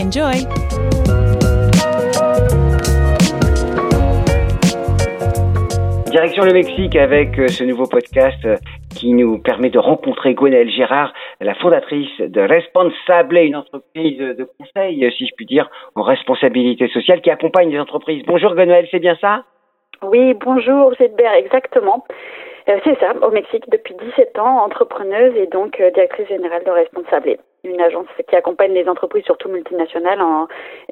Enjoy! Direction le Mexique avec euh, ce nouveau podcast euh, qui nous permet de rencontrer Gwenaëlle Gérard, la fondatrice de Responsable, une entreprise de conseil, euh, si je puis dire, en responsabilité sociale qui accompagne les entreprises. Bonjour Gwenaëlle, c'est bien ça? Oui, bonjour Gilbert, exactement. Euh, c'est ça, au Mexique depuis 17 ans, entrepreneuse et donc euh, directrice générale de Responsable, une agence qui accompagne les entreprises, surtout multinationales,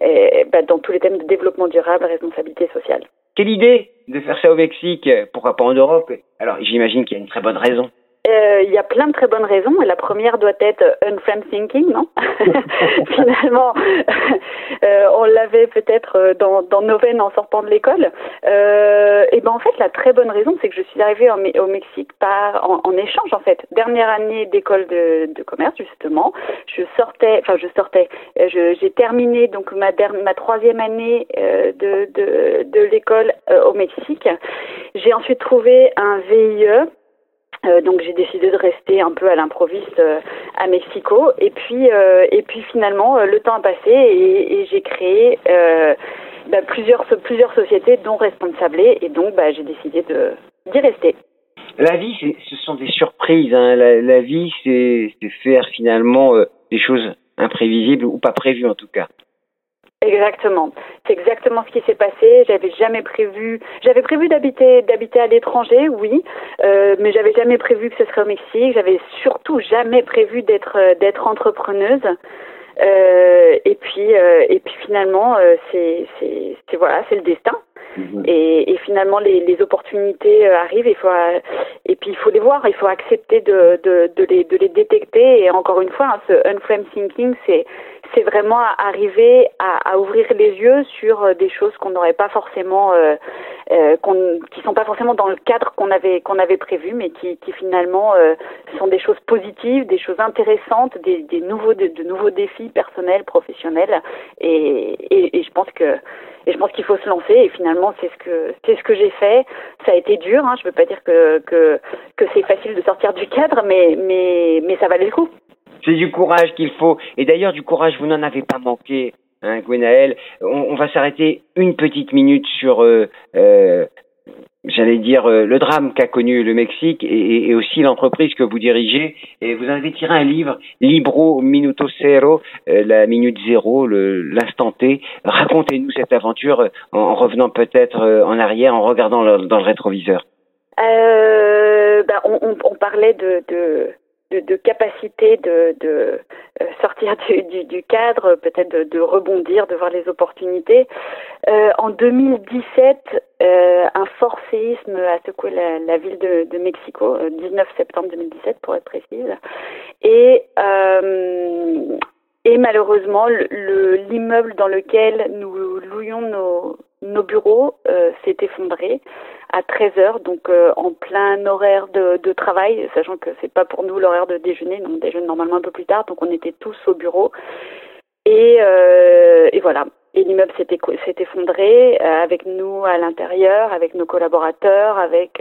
euh, bah, dans tous les thèmes de développement durable, responsabilité sociale. Quelle idée de faire ça au Mexique Pourquoi pas en Europe? Alors j'imagine qu'il y a une très bonne raison. Euh, il y a plein de très bonnes raisons. La première doit être unframe thinking, non? Finalement, euh, on l'avait peut-être euh, dans, dans, nos veines en sortant de l'école. Euh, et ben en fait, la très bonne raison, c'est que je suis arrivée au, au Mexique par en, en, échange en fait. Dernière année d'école de, de, commerce justement. Je sortais, enfin je sortais. J'ai terminé donc ma ma troisième année de de, de l'école au Mexique. J'ai ensuite trouvé un VIE euh, donc j'ai décidé de rester un peu à l'improviste euh, à Mexico et puis euh, et puis finalement le temps a passé et, j'ai créé bah, plusieurs plusieurs sociétés dont Responsable et donc bah, j'ai décidé d'y rester. La vie, ce sont des surprises. Hein. La, la, vie, c'est faire finalement des choses imprévisibles ou pas prévues en tout cas. Exactement. C'est exactement ce qui s'est passé. J'avais jamais prévu. J'avais prévu d'habiter d'habiter à l'étranger, oui, euh, mais j'avais jamais prévu que ce serait au Mexique. J'avais surtout jamais prévu d'être euh, d'être entrepreneuse. Euh, et puis euh, et puis finalement, euh, c'est c'est voilà, c'est le destin. Mhm. Et, et, finalement, les, les opportunités arrivent. Il faut et puis il faut les voir. Il faut accepter de de, de les de les détecter. Et encore une fois, hein, ce unframe thinking, c'est c'est vraiment arriver à, ouvrir les yeux sur euh, des choses qu'on n'aurait pas forcément, euh, euh, qui sont pas forcément dans le cadre qu'on avait qu'on avait prévu, mais qui, finalement euh, sont des choses positives, des choses intéressantes, des, nouveaux de, nouveaux défis personnels, professionnels, et, et, et je pense que et je pense qu'il faut se lancer. Et finalement c'est ce que c'est ce que j'ai fait. Ça a été dur hein, je veux pas dire que que que c'est facile de sortir du cadre mais mais mais ça valait le coup c'est du courage qu'il faut. Et d'ailleurs, du courage, vous n'en avez pas manqué, hein, Gwenaël. On, on va s'arrêter une petite minute sur, euh, euh, j'allais dire, euh, le drame qu'a connu le Mexique et, et aussi l'entreprise que vous dirigez. Et vous avez tiré un livre, Libro Minuto Zero, euh, la minute zéro, l'instant T. Racontez-nous cette aventure en, revenant peut-être euh, en arrière, en regardant dans le rétroviseur. Bah, on, on, on, parlait de, de de, de, capacité de, de euh, sortir du, du, cadre, peut-être de, rebondir, de voir les opportunités. Euh, en 2017, euh, un fort séisme a secoué la, ville de, Mexico, 19 euh, septembre 2017 pour être précise, et et malheureusement, l'immeuble dans lequel nous louions nos, nos bureaux euh, s'est effondré à 13 heures, donc en plein horaire de, travail, sachant que c'est pas pour nous l'horaire de déjeuner, on déjeune normalement un peu plus tard, donc on était tous au bureau. Et, et voilà. Et l'immeuble s'est effondré avec nous à l'intérieur, avec nos collaborateurs, avec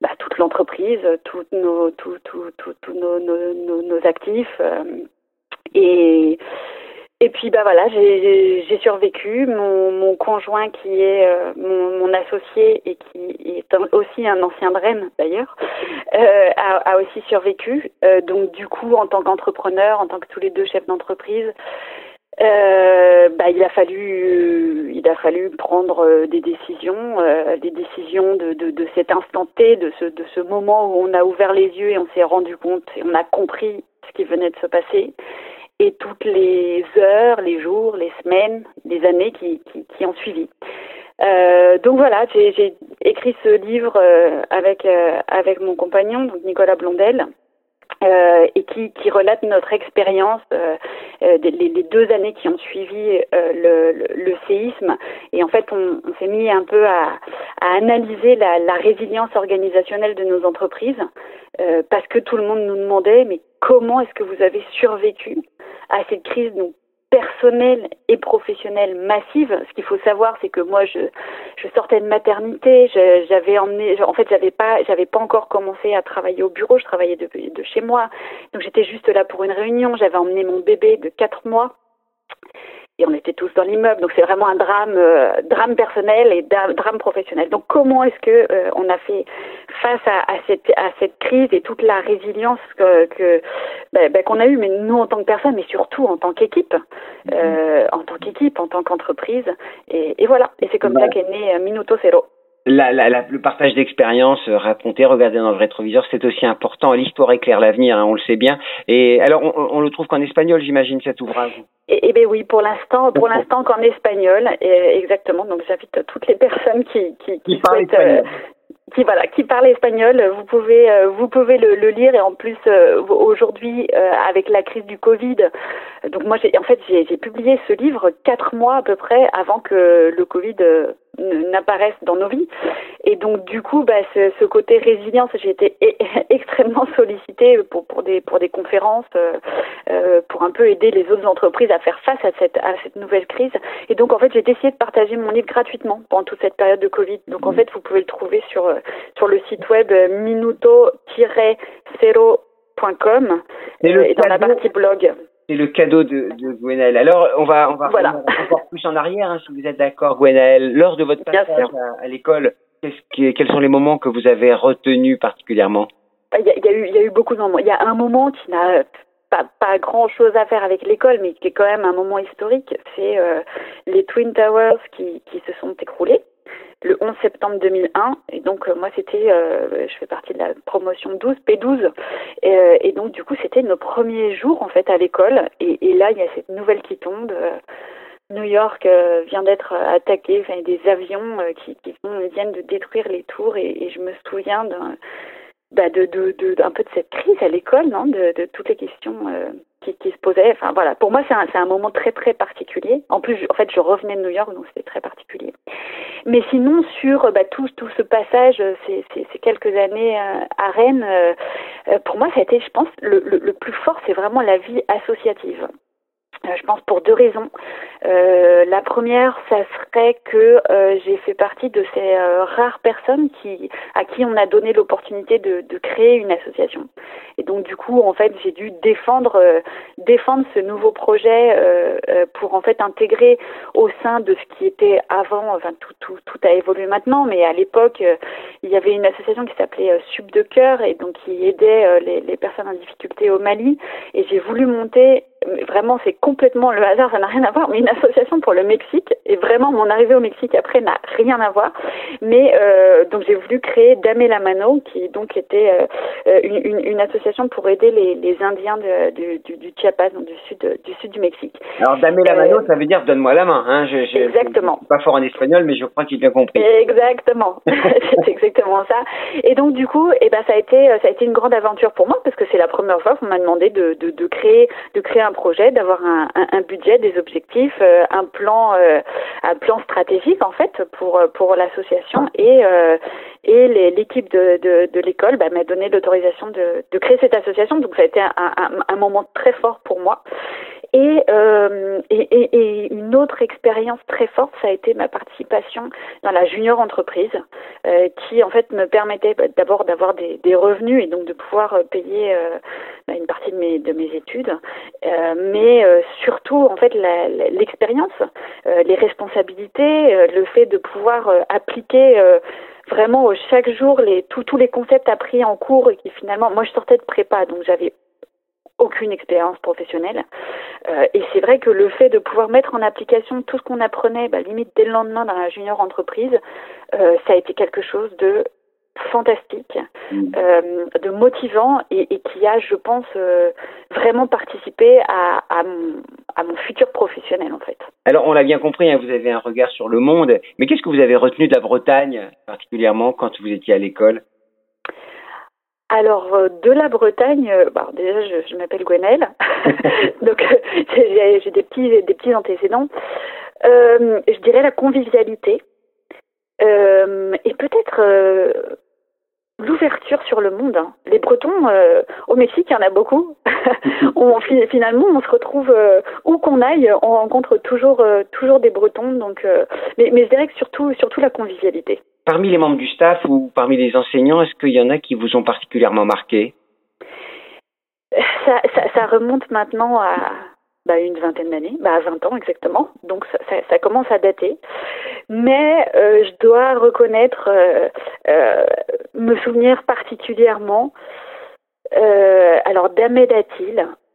bah, toute l'entreprise, tous nos, tout, tout, nos, actifs. et et puis bah voilà, j'ai survécu. Mon, conjoint qui est euh, mon, mon, associé et qui est aussi un ancien Rennes d'ailleurs, euh, a, aussi survécu. Euh, donc du coup, en tant qu'entrepreneur, en tant que tous les deux chefs d'entreprise, bah, il a fallu, il a fallu prendre des décisions, des décisions de, cet instant T, de ce, de ce moment où on a ouvert les yeux et on s'est rendu compte et on a compris ce qui venait de se passer et toutes les heures, les jours, les semaines, les années qui, qui, qui ont suivi. Euh, donc voilà, j'ai écrit ce livre euh, avec euh, avec mon compagnon, donc Nicolas Blondel, euh, et qui, qui relate notre expérience euh, euh des, les, deux années qui ont suivi le, le, le, séisme. Et en fait, on, on s'est mis un peu à, à analyser la, la, résilience organisationnelle de nos entreprises, parce que tout le monde nous demandait, mais comment est-ce que vous avez survécu à cette crise donc personnelle et professionnelle massive. Ce qu'il faut savoir, c'est que moi, je, je sortais de maternité, j'avais emmené, en fait, j'avais pas, j'avais pas encore commencé à travailler au bureau, je travaillais de, de chez moi, donc j'étais juste là pour une réunion. J'avais emmené mon bébé de quatre mois et on était tous dans l'immeuble. Donc c'est vraiment un drame, euh, drame personnel et drame professionnel. Donc comment est-ce que euh, on a fait face à, à, cette à cette crise et toute la résilience que, que ben, ben, qu'on a eue, mais nous en tant que personne, mais surtout en tant qu'équipe, euh, en tant qu'équipe, en tant qu'entreprise. Et, et, voilà. Et c'est comme ça qu'est né Minuto Zero la, la, la, le partage d'expériences, euh, raconter, regarder dans le rétroviseur, c'est aussi important. L'histoire éclaire l'avenir, hein, on le sait bien. Et alors, on, on le trouve qu'en espagnol, j'imagine, cet ouvrage. Eh, eh bien oui, pour l'instant, pour l'instant qu'en espagnol, exactement. Donc j'invite toutes les personnes qui qui, qui, qui souhaitent, euh, qui voilà, qui parle espagnol, vous pouvez euh, vous pouvez le, le, lire et en plus euh, aujourd'hui avec la crise du Covid, donc moi j'ai en fait j'ai publié ce livre quatre mois à peu près avant que le Covid n'apparaissent dans nos vies. Et donc du coup, bah, ce, ce côté résilience, j'ai été extrêmement sollicitée pour, pour, des, pour des conférences, euh, euh, pour un peu aider les autres entreprises à faire face à cette, à cette nouvelle crise. Et donc en fait, j'ai décidé de partager mon livre gratuitement pendant toute cette période de Covid. Donc en mmh. fait, vous pouvez le trouver sur, euh, sur le site web minuto-zero.com et dans la partie blog. C'est le cadeau de, de Gwenaël. Alors, on va, on va voilà. encore plus en arrière, hein, si vous êtes d'accord, Gwenaël. Lors de votre passage à, à l'école, quels sont les moments que vous avez retenus particulièrement? Bah, il y, a, il y, a eu, il y a eu beaucoup de moments. Il y a un moment qui n'a pas, pas grand chose à faire avec l'école, mais qui est quand même un moment historique. C'est euh, les Twin Towers qui, qui se sont écroulés le 11 septembre 2001. Et donc, euh, moi, c'était, euh, je fais partie de la promotion 12, P12. Et, euh, et donc, du coup, c'était nos premiers jours, en fait, à l'école. Et, là, il y a cette nouvelle qui tombe. New York vient d'être attaqué, enfin, des avions qui, viennent de détruire les tours. Et, je me souviens d'un bah de, de, de, un peu de cette crise à l'école, non, de toutes les questions qui, qui, se posaient. Enfin voilà, pour moi c'est un, un moment très très particulier. En plus, en fait, je revenais de New York, donc c'était très particulier. Mais sinon, sur bah, tout, tout ce passage, euh, ces, ces, ces quelques années euh, à Rennes, euh, pour moi, ça a été, je pense, le, le, le plus fort, c'est vraiment la vie associative. Euh, je pense pour deux raisons. Euh, la première, ça serait que euh, j'ai fait partie de ces euh, rares personnes qui, à qui on a donné l'opportunité de, de, créer une association. Et donc du coup, en fait, j'ai dû défendre, euh, défendre ce nouveau projet euh, pour en fait intégrer au sein de ce qui était avant. Enfin, tout, tout, tout a évolué maintenant, mais à l'époque, il y avait une association qui s'appelait Sub de cœur et donc qui aidait les, les personnes en difficulté au Mali. Et j'ai voulu monter vraiment c'est complètement le hasard, ça n'a rien à voir, mais une association pour le Mexique, et vraiment mon arrivée au Mexique après n'a rien à voir, mais euh, donc j'ai voulu créer Dame la Mano, qui donc était euh, une, une, une, association pour aider les, les Indiens de, du, du, du, Chiapas, donc du sud, du sud du Mexique. Alors Dame la Mano, euh, ça veut dire donne-moi la main, hein, je, je, exactement. Je, pas fort en espagnol, mais je crois qu'il a bien compris. Exactement, c'est exactement ça. Et donc du coup, eh ben ça a été ça a été une grande aventure pour moi parce que c'est la première fois qu'on m'a demandé de, de, de créer de créer un projet, d'avoir un, un, un, budget, des objectifs, euh, un plan, euh, un plan stratégique en fait pour pour l'association et et l'équipe de, de, l'école bah, m'a donné l'autorisation de, de créer cette association. Donc ça a été un, un, un moment très fort pour moi. Et, euh, et, une autre expérience très forte, ça a été ma participation dans la junior entreprise, euh, qui en fait me permettait bah, d'abord d'avoir des, revenus et donc de pouvoir euh, payer euh, bah, une partie de mes, de mes études, euh, mais euh, surtout en fait l'expérience, les responsabilités, le fait de pouvoir appliquer vraiment chaque jour les tous tous les concepts appris en cours et qui finalement moi je sortais de prépa donc j'avais aucune expérience professionnelle. Euh, et c'est vrai que le fait de pouvoir mettre en application tout ce qu'on apprenait, bah, limite dès le lendemain dans la junior entreprise, euh, ça a été quelque chose de fantastique, mm. euh, de motivant et, et, qui a, je pense, euh, vraiment participé à, à, mon, à, mon, futur professionnel en fait. Alors on l'a bien compris, hein, vous avez un regard sur le monde, mais qu'est-ce que vous avez retenu de la Bretagne particulièrement quand vous étiez à l'école? Alors, euh, de la Bretagne, bah, déjà, je, je m'appelle Gwenelle, donc j'ai des petits, des petits antécédents. Euh, je dirais la convivialité euh, et peut-être euh, l'ouverture sur le monde. Hein. Les Bretons, au Mexique, il y en a beaucoup. on, finalement, on se retrouve où qu'on aille, on rencontre toujours, toujours des Bretons. Donc, mais, mais je dirais que surtout, surtout la convivialité. Parmi les membres du staff ou parmi les enseignants, est-ce qu'il y en a qui vous ont particulièrement marqué? Ça, ça, ça, remonte maintenant à bah, une vingtaine d'années, bah, à 20 ans exactement, donc ça, ça, ça commence à dater. Mais euh, je dois reconnaître, euh, euh, me souvenir particulièrement, euh, alors d'Ahmed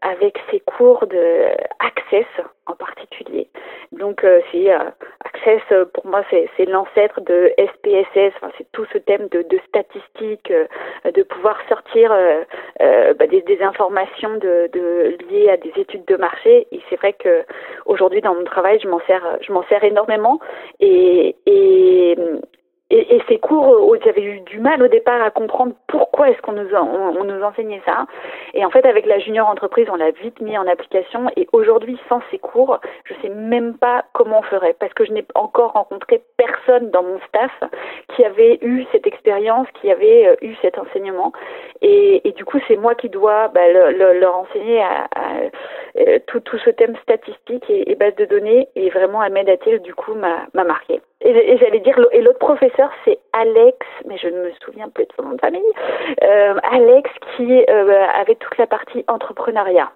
avec ses cours de Access en particulier. Donc c'est euh, Access euh, pour moi c'est l'ancêtre de SPSS. Enfin, c'est tout ce thème de, de statistiques, de pouvoir sortir euh, bah, des, des, informations de, de, liées à des études de marché. Et c'est vrai que aujourd'hui dans mon travail je m'en sers je m'en sers énormément et, et et, et, ces cours où j'avais eu du mal au départ à comprendre pourquoi est-ce qu'on nous, on, nous enseignait ça. Et en fait, avec la junior entreprise, on l'a vite mis en application. Et aujourd'hui, sans ces cours, je sais même pas comment on ferait parce que je n'ai encore rencontré personne dans mon staff qui avait eu cette expérience, qui avait euh, eu cet enseignement. Et, et du coup, c'est moi qui dois bah, le, le, leur enseigner à, à, euh, tout, tout ce thème statistique et, et base de données. Et vraiment, Ahmed Atil, du coup, m'a marqué. Et, j'allais dire, et l'autre professeur, c'est Alex, mais je ne me souviens plus de son nom de famille, euh, Alex qui euh, avait toute la partie entrepreneuriat.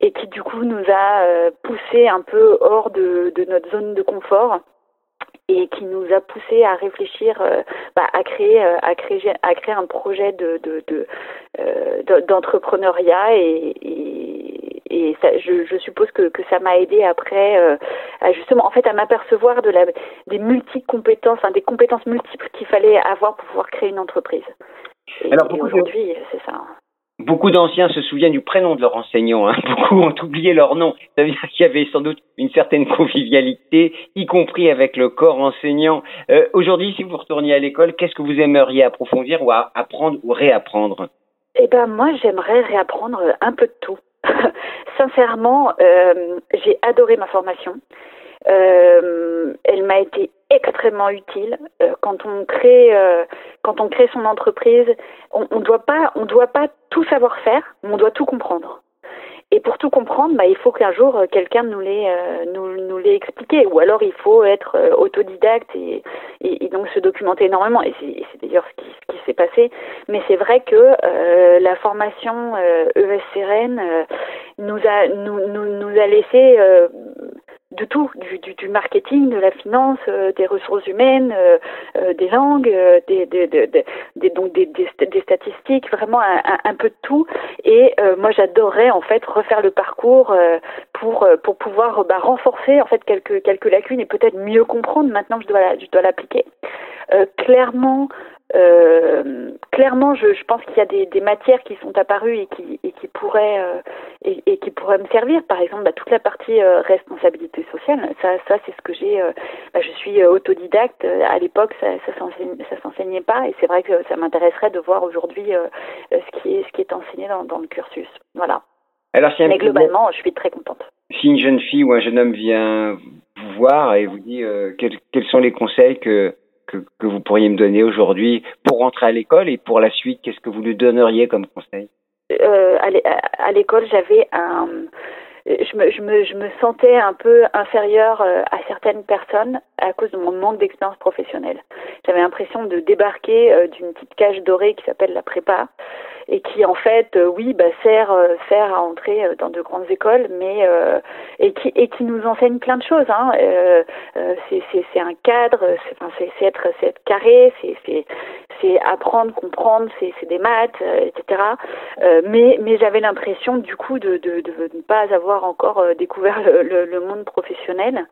Et qui du coup nous a euh, poussé un peu hors de, notre zone de confort. Et qui nous a poussé à réfléchir bah, à créer à créer à créer un projet de d'entrepreneuriat de, et et ça, je, je, suppose que, que ça m'a aidé après euh, à justement en fait à m'apercevoir de la des multi-compétences, des compétences multiples qu'il fallait avoir pour pouvoir créer une entreprise. Et, Alors aujourd'hui, de... c'est ça. Beaucoup d'anciens se souviennent du prénom de leur enseignant. Hein. Beaucoup ont oublié leur nom. Ça veut dire qu'il y avait sans doute une certaine convivialité, y compris avec le corps enseignant. Euh, Aujourd'hui, si vous retourniez à l'école, qu'est-ce que vous aimeriez approfondir ou apprendre ou réapprendre? Eh ben moi, j'aimerais réapprendre un peu de tout. Sincèrement, euh, j'ai adoré ma formation. Euh, elle m'a été extrêmement utile euh, quand on crée quand on crée son entreprise. On, on doit pas on doit pas tout savoir faire, mais on doit tout comprendre. Et pour tout comprendre, bah, il faut qu'un jour euh, quelqu'un nous l'ait euh, nous, nous l'ait expliqué, ou alors il faut être euh, autodidacte et, et, donc se documenter énormément. Et c'est d'ailleurs ce qui, ce qui s'est passé. Mais c'est vrai que euh, la formation euh, ESCRN nous a nous, nous, nous a laissé de tout, du, du, du, marketing, de la finance, euh, des ressources humaines, euh, euh, des langues, des, des, des, des, donc des, des, statistiques, vraiment un, un, peu de tout. Et moi, j'adorerais en fait refaire le parcours pour pour pouvoir bah, renforcer en fait quelques quelques lacunes et peut-être mieux comprendre maintenant que je dois je dois l'appliquer. clairement, euh, clairement, je, je pense qu'il y a des, des, matières qui sont apparues et qui, et qui pourraient euh, et, et, qui pourraient me servir. Par exemple, bah, toute la partie euh, responsabilité sociale. Ça, ça c'est ce que j'ai. Euh, bah, je suis euh, autodidacte. À l'époque, ça, ça s'enseignait pas, et c'est vrai que ça m'intéresserait de voir aujourd'hui ce qui est ce qui est enseigné dans, dans le cursus. Voilà. Alors, si Mais globalement, je suis très contente. Si une jeune fille ou un jeune homme vient vous voir et vous dit quels, quels, sont les conseils que, que, que vous pourriez me donner aujourd'hui pour rentrer à l'école et pour la suite, qu'est-ce que vous lui donneriez comme conseil? À l'école, j'avais un je me, je, me, je me sentais un peu inférieure euh, à certaines personnes à cause de mon manque d'expérience professionnelle. J'avais l'impression de débarquer euh, d'une petite cage dorée qui s'appelle la prépa et qui en fait, euh, oui, bah, sert, sert à entrer dans de grandes écoles, mais et qui et qui nous enseigne plein de choses. Hein. c'est un cadre, c'est être, être carré, c'est c'est apprendre, comprendre, c'est des maths, etc. mais mais j'avais l'impression du coup de, de, de ne pas avoir encore euh, découvert le, monde professionnel.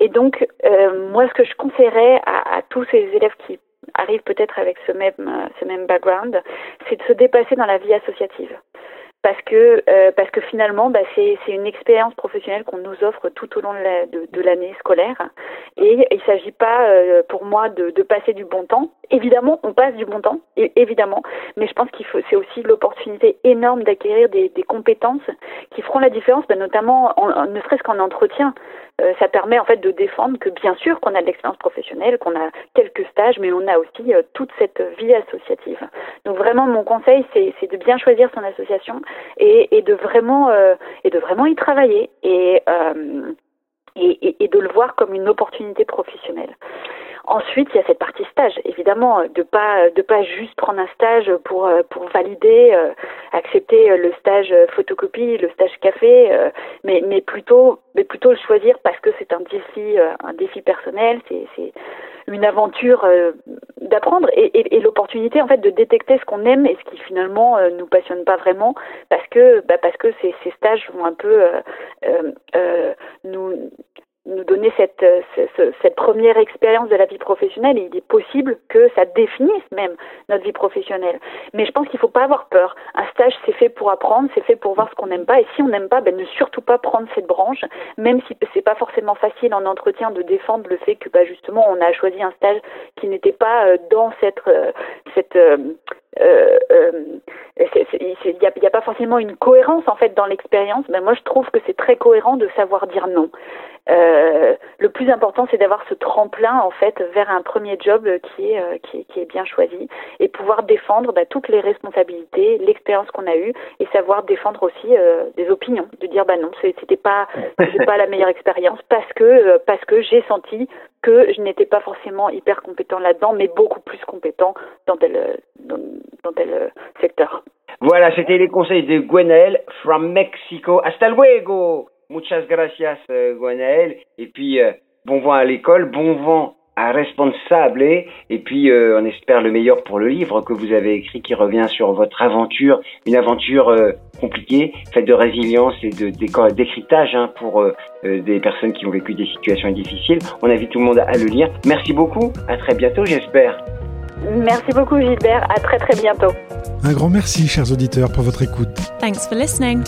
Et donc, euh, moi, ce que je conseillerais à, tous ces élèves qui arrivent peut-être avec ce même, euh, ce même background, c'est de se dépasser dans la vie associative parce que parce que finalement bah, c'est une expérience professionnelle qu'on nous offre tout au long de l'année scolaire et il s'agit pas pour moi de, de, passer du bon temps évidemment on passe du bon temps évidemment mais je pense qu'il faut c'est aussi l'opportunité énorme d'acquérir des, des, compétences qui feront la différence, ben, notamment en, ne serait-ce qu'en entretien. Euh, ça permet en fait de défendre que bien sûr qu'on a de l'expérience professionnelle, qu'on a quelques stages, mais on a aussi euh, toute cette vie associative. Donc vraiment mon conseil c'est de bien choisir son association et, de vraiment euh, et de vraiment y travailler et, et, et de le voir comme une opportunité professionnelle. Ensuite, il y a cette partie stage, évidemment, de pas de pas juste prendre un stage pour euh, pour valider, euh, accepter euh, le stage photocopie, le stage café, mais mais plutôt mais plutôt le choisir parce que c'est un défi un défi personnel, c'est c'est une aventure d'apprendre et, et, l'opportunité en fait de détecter ce qu'on aime et ce qui finalement nous passionne pas vraiment parce que bah, parce que ces, ces stages vont un peu nous nous donner cette, euh, cette première expérience de la vie professionnelle, il est possible que ça définisse même notre vie professionnelle. Mais je pense qu'il ne faut pas avoir peur. Un stage, c'est fait pour apprendre, c'est fait pour voir ce qu'on n'aime pas. Et si on n'aime pas, ben, ne surtout pas prendre cette branche, même si c'est pas forcément facile en entretien de défendre le fait que bah, justement on a choisi un stage qui n'était pas euh, dans cette, euh, cette il n'y a, pas forcément une cohérence en fait dans l'expérience, mais moi je trouve que c'est très cohérent de savoir dire non. Le plus important, c'est d'avoir ce tremplin en fait vers un premier job qui est, euh, qui est, bien choisi et pouvoir défendre bah, toutes les responsabilités, l'expérience qu'on a eue et savoir défendre aussi euh, des opinions, de dire bah non, c'était pas, la meilleure expérience parce que parce que j'ai senti que je n'étais pas forcément hyper compétent là-dedans, mais beaucoup plus compétent dans tel, dans tel secteur. Voilà, c'était les conseils de Gwenaël from Mexico. Hasta luego! Muchas gracias, euh, Gwenaël. Et puis, euh, bon vent à l'école, bon vent à responsable et puis euh, on espère le meilleur pour le livre que vous avez écrit qui revient sur votre aventure, une aventure euh, compliquée, faite de résilience et de décryptage hein, pour euh, des personnes qui ont vécu des situations difficiles. On invite tout le monde à le lire. Merci beaucoup, à très bientôt j'espère. Merci beaucoup Gilbert, à très très bientôt. Un grand merci chers auditeurs pour votre écoute. Thanks for listening.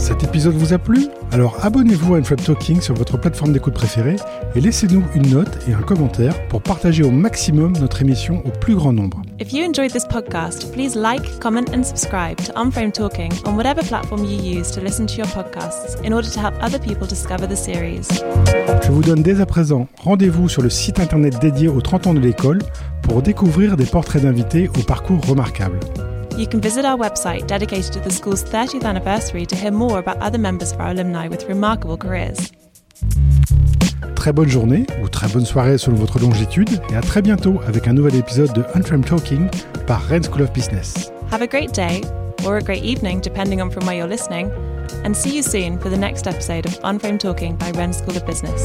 Cet épisode vous a plu Alors abonnez-vous à Unframe Talking sur votre plateforme d'écoute préférée et laissez-nous une note et un commentaire pour partager au maximum notre émission au plus grand nombre. If you enjoyed this podcast, please like, comment and subscribe to Unframe Talking on whatever platform you use to listen to your podcasts in order to help other people discover the series. Je vous donne dès à présent rendez-vous sur le site internet dédié aux 30 ans de l'école pour découvrir des portraits d'invités au parcours remarquable. You can visit our website dedicated to the school's 30th anniversary to hear more about other members of our alumni with remarkable careers. Très bonne journée ou très bonne soirée selon votre longitude et à très bientôt avec un nouvel épisode de Unframed Talking par Rennes School of Business. Have a great day or a great evening depending on from where you're listening and see you soon for the next episode of Unframed Talking by Rennes School of Business.